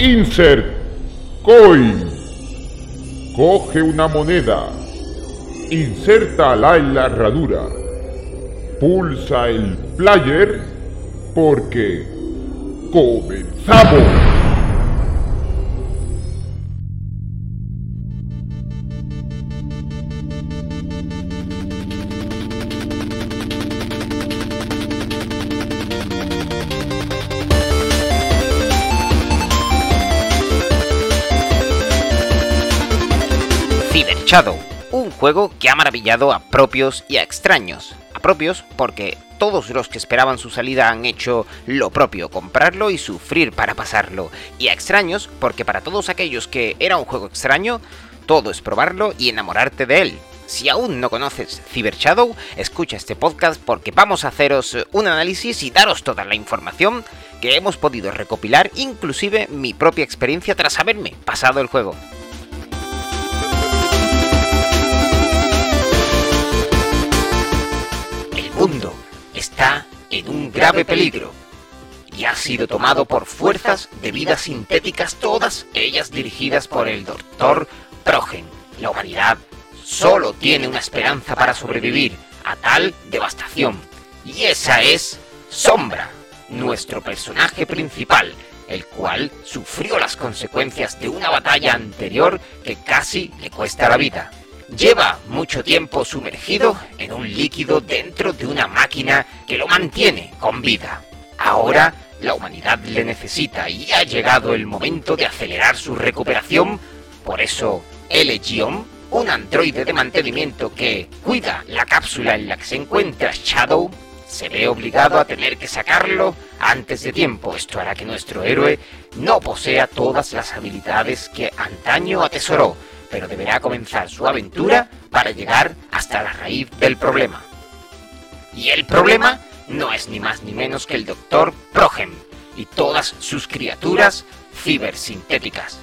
Insert Coin. Coge una moneda. Insértala en la herradura. Pulsa el player porque comenzamos. Shadow, un juego que ha maravillado a propios y a extraños. A propios porque todos los que esperaban su salida han hecho lo propio, comprarlo y sufrir para pasarlo. Y a extraños porque para todos aquellos que era un juego extraño, todo es probarlo y enamorarte de él. Si aún no conoces Cyber Shadow, escucha este podcast porque vamos a haceros un análisis y daros toda la información que hemos podido recopilar, inclusive mi propia experiencia tras haberme pasado el juego. Un grave peligro y ha sido tomado por fuerzas de vidas sintéticas, todas ellas dirigidas por el Doctor Progen. La humanidad solo tiene una esperanza para sobrevivir a tal devastación, y esa es Sombra, nuestro personaje principal, el cual sufrió las consecuencias de una batalla anterior que casi le cuesta la vida. Lleva mucho tiempo sumergido en un líquido dentro de una máquina que lo mantiene con vida. Ahora la humanidad le necesita y ha llegado el momento de acelerar su recuperación. Por eso, L-Gion, un androide de mantenimiento que cuida la cápsula en la que se encuentra Shadow, se ve obligado a tener que sacarlo antes de tiempo. Esto hará que nuestro héroe no posea todas las habilidades que antaño atesoró pero deberá comenzar su aventura para llegar hasta la raíz del problema. Y el problema no es ni más ni menos que el Dr. Progen y todas sus criaturas cibersintéticas.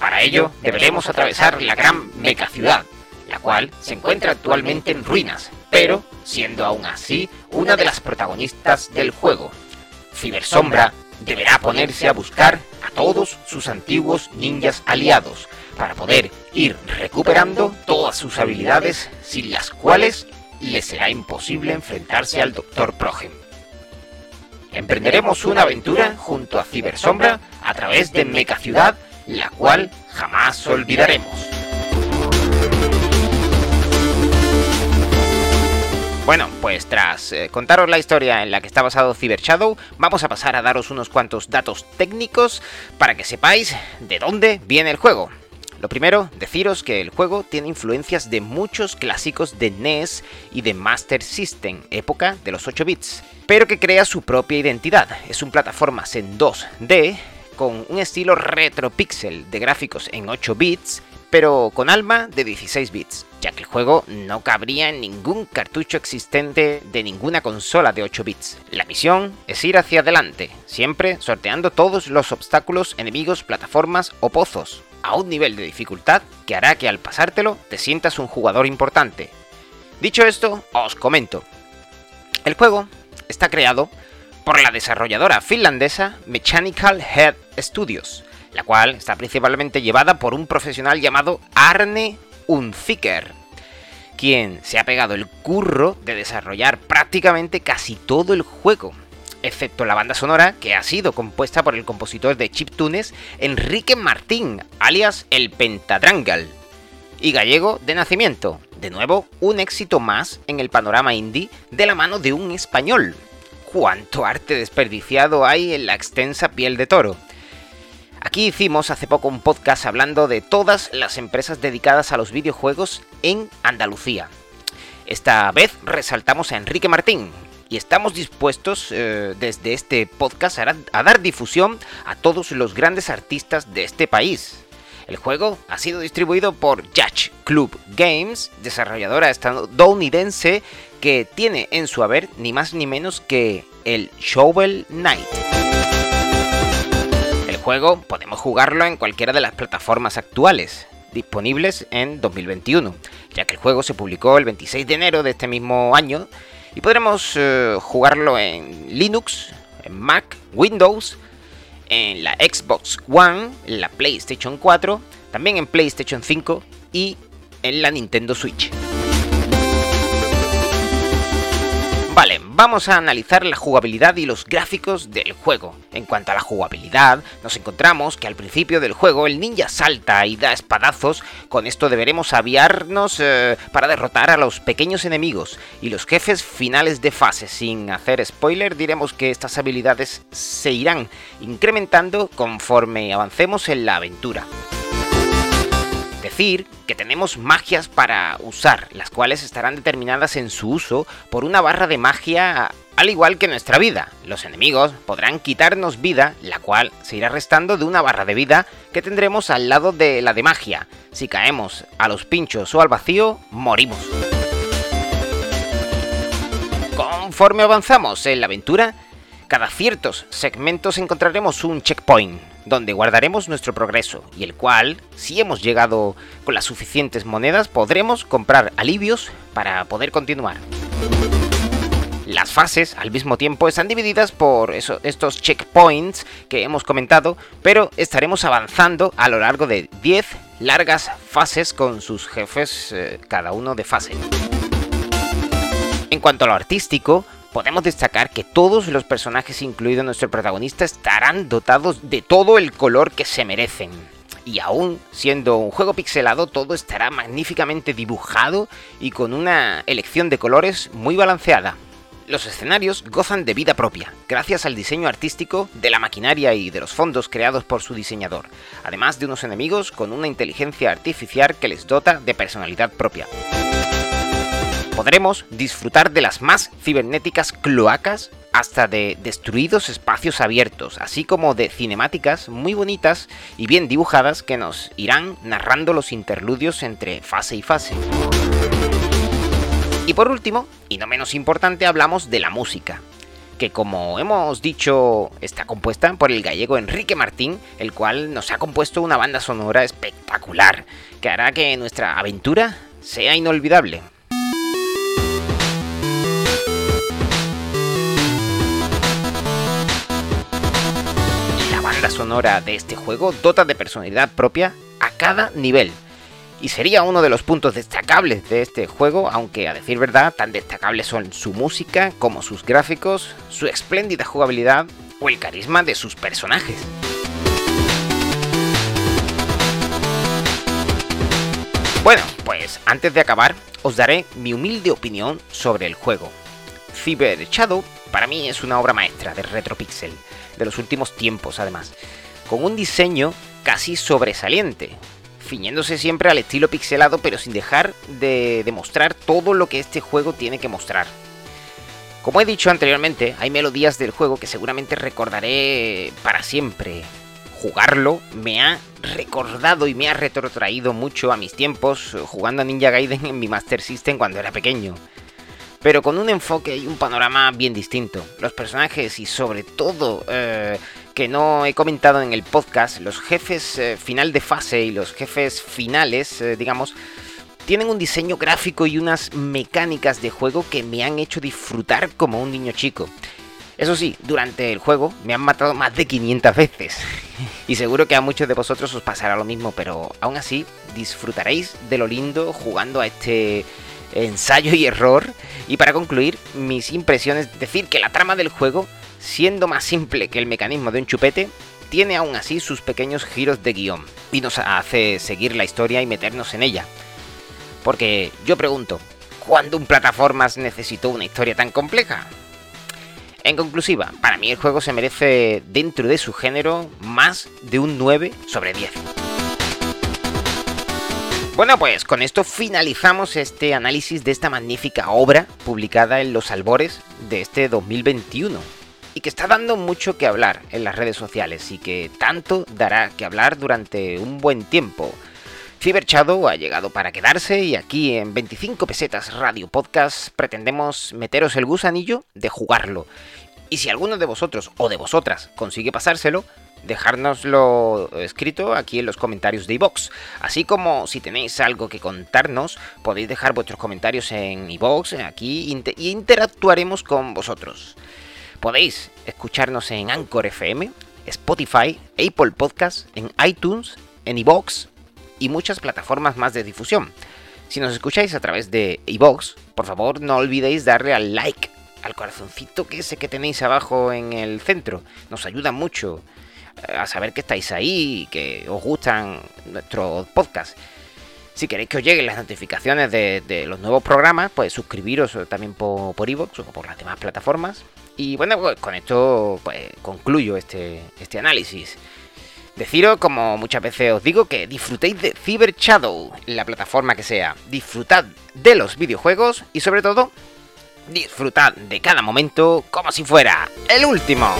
Para ello deberemos atravesar la gran megaciudad, la cual se encuentra actualmente en ruinas, pero siendo aún así una de las protagonistas del juego. Cibersombra deberá ponerse a buscar a todos sus antiguos ninjas aliados para poder ir recuperando todas sus habilidades sin las cuales le será imposible enfrentarse al Dr. Progen. Emprenderemos una aventura junto a Cibersombra a través de Mecha Ciudad, la cual jamás olvidaremos. Bueno, pues tras eh, contaros la historia en la que está basado Cyber Shadow, vamos a pasar a daros unos cuantos datos técnicos para que sepáis de dónde viene el juego. Lo primero, deciros que el juego tiene influencias de muchos clásicos de NES y de Master System, época de los 8 bits, pero que crea su propia identidad. Es un plataformas en 2D con un estilo retro pixel de gráficos en 8 bits, pero con alma de 16 bits, ya que el juego no cabría en ningún cartucho existente de ninguna consola de 8 bits. La misión es ir hacia adelante, siempre sorteando todos los obstáculos, enemigos, plataformas o pozos, a un nivel de dificultad que hará que al pasártelo te sientas un jugador importante. Dicho esto, os comento. El juego está creado por la desarrolladora finlandesa Mechanical Head Studios, la cual está principalmente llevada por un profesional llamado Arne Unziker, quien se ha pegado el curro de desarrollar prácticamente casi todo el juego, excepto la banda sonora que ha sido compuesta por el compositor de chiptunes Enrique Martín, alias el Pentadrangal, y gallego de nacimiento. De nuevo, un éxito más en el panorama indie de la mano de un español. ¿Cuánto arte desperdiciado hay en la extensa piel de toro? Aquí hicimos hace poco un podcast hablando de todas las empresas dedicadas a los videojuegos en Andalucía. Esta vez resaltamos a Enrique Martín, y estamos dispuestos eh, desde este podcast a, dar difusión a todos los grandes artistas de este país. El juego ha sido distribuido por Judge Club Games, desarrolladora estadounidense que tiene en su haber ni más ni menos que el Shovel Knight. El juego podemos jugarlo en cualquiera de las plataformas actuales, disponibles en 2021, ya que el juego se publicó el 26 de enero de este mismo año y podremos eh, jugarlo en Linux, en Mac, Windows, en la Xbox One, en la PlayStation 4, también en PlayStation 5 y en la Nintendo Switch. Vamos a analizar la jugabilidad y los gráficos del juego. En cuanto a la jugabilidad, nos encontramos que al principio del juego el ninja salta y da espadazos, con esto deberemos aviarnos eh, para derrotar a los pequeños enemigos y los jefes finales de fase. Sin hacer spoiler, diremos que estas habilidades se irán incrementando conforme avancemos en la aventura que tenemos magias para usar, las cuales estarán determinadas en su uso por una barra de magia al igual que nuestra vida. Los enemigos podrán quitarnos vida, la cual se irá restando de una barra de vida que tendremos al lado de la de magia. Si caemos a los pinchos o al vacío, morimos. Conforme avanzamos en la aventura, cada ciertos segmentos encontraremos un checkpoint, donde guardaremos nuestro progreso, y el cual, si hemos llegado con las suficientes monedas, podremos comprar alivios para poder continuar. Las fases, al mismo tiempo, están divididas por estos checkpoints que hemos comentado, pero estaremos avanzando a lo largo de 10 largas fases con sus jefes eh, cada uno de fase. En cuanto a lo artístico, podemos destacar que todos los personajes, incluido nuestro protagonista, estarán dotados de todo el color que se merecen. Y aún siendo un juego pixelado, todo estará magníficamente dibujado y con una elección de colores muy balanceada. Los escenarios gozan de vida propia, gracias al diseño artístico de la maquinaria y de los fondos creados por su diseñador, además de unos enemigos con una inteligencia artificial que les dota de personalidad propia podremos disfrutar de las más cibernéticas cloacas hasta de destruidos espacios abiertos, así como de cinemáticas muy bonitas y bien dibujadas que nos irán narrando los interludios entre fase y fase. Y por último, y no menos importante, hablamos de la música, que como hemos dicho está compuesta por el gallego Enrique Martín, el cual nos ha compuesto una banda sonora espectacular, que hará que nuestra aventura sea inolvidable. Sonora de este juego dota de personalidad propia a cada nivel. Y sería uno de los puntos destacables de este juego, aunque a decir verdad, tan destacables son su música como sus gráficos, su espléndida jugabilidad o el carisma de sus personajes. Bueno, pues antes de acabar, os daré mi humilde opinión sobre el juego. Cyber Shadow para mí es una obra maestra de Retropixel de los últimos tiempos, además, con un diseño casi sobresaliente, fiñéndose siempre al estilo pixelado, pero sin dejar de demostrar todo lo que este juego tiene que mostrar. Como he dicho anteriormente, hay melodías del juego que seguramente recordaré para siempre. Jugarlo me ha recordado y me ha retrotraído mucho a mis tiempos jugando a Ninja Gaiden en mi Master System cuando era pequeño pero con un enfoque y un panorama bien distinto. Los personajes y sobre todo, eh, que no he comentado en el podcast, los jefes eh, final de fase y los jefes finales, eh, digamos, tienen un diseño gráfico y unas mecánicas de juego que me han hecho disfrutar como un niño chico. Eso sí, durante el juego me han matado más de 500 veces. Y seguro que a muchos de vosotros os pasará lo mismo, pero aún así disfrutaréis de lo lindo jugando a este ensayo y error. Y para concluir, mis impresiones, decir que la trama del juego, siendo más simple que el mecanismo de un chupete, tiene aún así sus pequeños giros de guion y nos hace seguir la historia y meternos en ella. Porque yo pregunto, ¿cuándo un plataformas necesitó una historia tan compleja? En conclusiva, para mí el juego se merece dentro de su género más de un 9 sobre 10. Bueno, pues con esto finalizamos este análisis de esta magnífica obra publicada en los albores de este 2021 y que está dando mucho que hablar en las redes sociales y que tanto dará que hablar durante un buen tiempo. Cyber Shadow ha llegado para quedarse y aquí en 25 pesetas Radio Podcast pretendemos meteros el gusanillo de jugarlo. Y si alguno de vosotros o de vosotras consigue pasárselo, dejárnoslo escrito aquí en los comentarios de iVoox. Así como si tenéis algo que contarnos, podéis dejar vuestros comentarios en iVoox, aquí, y interactuaremos con vosotros. Podéis escucharnos en Anchor FM, Spotify, Apple Podcasts, en iTunes, en iVoox y muchas plataformas más de difusión. Si nos escucháis a través de iVoox, por favor no olvidéis darle al like, al corazoncito que ese que tenéis abajo en el centro. Nos ayuda mucho a saber que estáis ahí y que os gustan nuestros podcasts. Si queréis que os lleguen las notificaciones de, los nuevos programas, pues suscribiros también por, por o por las demás plataformas. Y bueno, pues con esto pues concluyo este, este análisis. Deciros, como muchas veces os digo, que disfrutéis de Cyber Shadow, la plataforma que sea. Disfrutad de los videojuegos y sobre todo, disfrutad de cada momento como si fuera el último.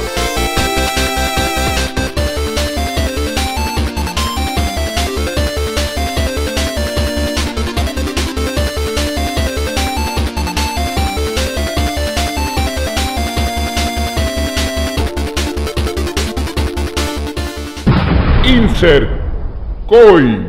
Insert Coin.